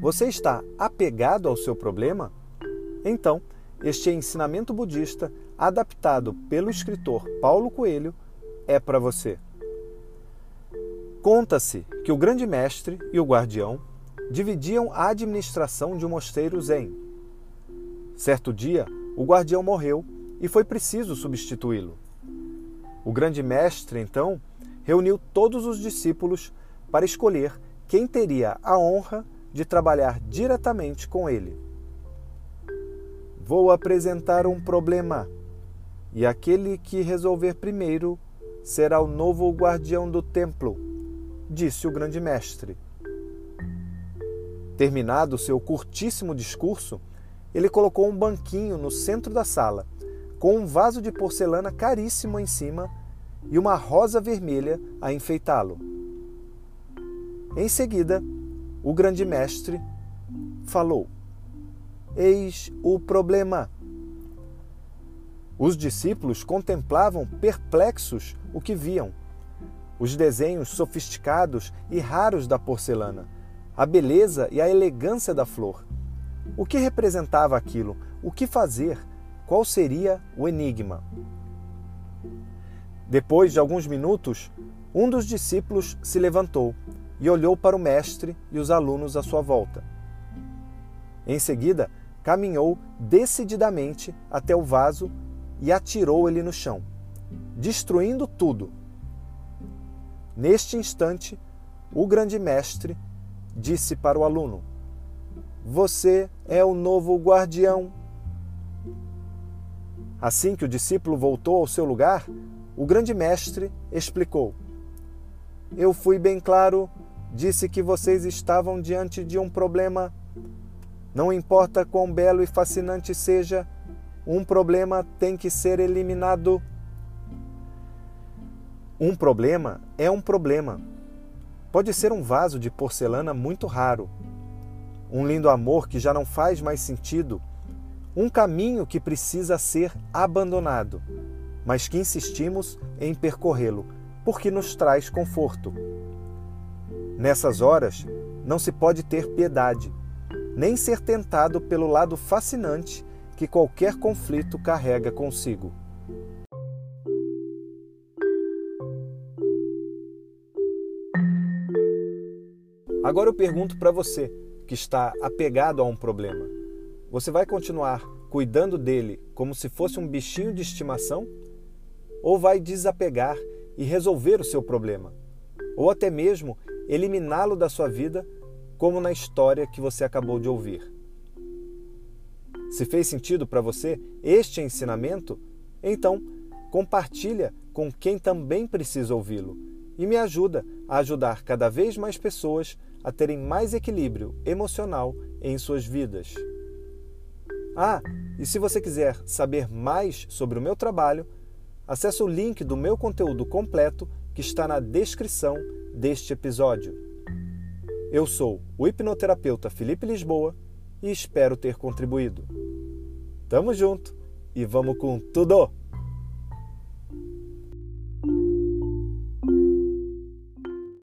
Você está apegado ao seu problema? Então, este ensinamento budista, adaptado pelo escritor Paulo Coelho, é para você. Conta-se que o grande mestre e o guardião dividiam a administração de um mosteiro zen. Certo dia, o guardião morreu e foi preciso substituí-lo. O grande mestre, então, reuniu todos os discípulos para escolher quem teria a honra de trabalhar diretamente com ele. Vou apresentar um problema, e aquele que resolver primeiro será o novo guardião do templo, disse o grande mestre. Terminado seu curtíssimo discurso, ele colocou um banquinho no centro da sala, com um vaso de porcelana caríssimo em cima e uma rosa vermelha a enfeitá-lo. Em seguida, o grande mestre falou: Eis o problema. Os discípulos contemplavam perplexos o que viam. Os desenhos sofisticados e raros da porcelana, a beleza e a elegância da flor. O que representava aquilo? O que fazer? Qual seria o enigma? Depois de alguns minutos, um dos discípulos se levantou e olhou para o mestre e os alunos à sua volta. Em seguida, caminhou decididamente até o vaso e atirou ele no chão, destruindo tudo. Neste instante, o grande mestre disse para o aluno: Você é o novo guardião. Assim que o discípulo voltou ao seu lugar, o grande mestre explicou: Eu fui bem claro disse que vocês estavam diante de um problema. Não importa quão belo e fascinante seja, um problema tem que ser eliminado. Um problema é um problema. Pode ser um vaso de porcelana muito raro, um lindo amor que já não faz mais sentido, um caminho que precisa ser abandonado, mas que insistimos em percorrê-lo porque nos traz conforto. Nessas horas, não se pode ter piedade, nem ser tentado pelo lado fascinante que qualquer conflito carrega consigo. Agora eu pergunto para você que está apegado a um problema: você vai continuar cuidando dele como se fosse um bichinho de estimação? Ou vai desapegar e resolver o seu problema? Ou até mesmo eliminá-lo da sua vida, como na história que você acabou de ouvir. Se fez sentido para você este ensinamento, então compartilha com quem também precisa ouvi-lo e me ajuda a ajudar cada vez mais pessoas a terem mais equilíbrio emocional em suas vidas. Ah, e se você quiser saber mais sobre o meu trabalho, acesse o link do meu conteúdo completo que está na descrição deste episódio. Eu sou o hipnoterapeuta Felipe Lisboa e espero ter contribuído. Tamo junto e vamos com tudo!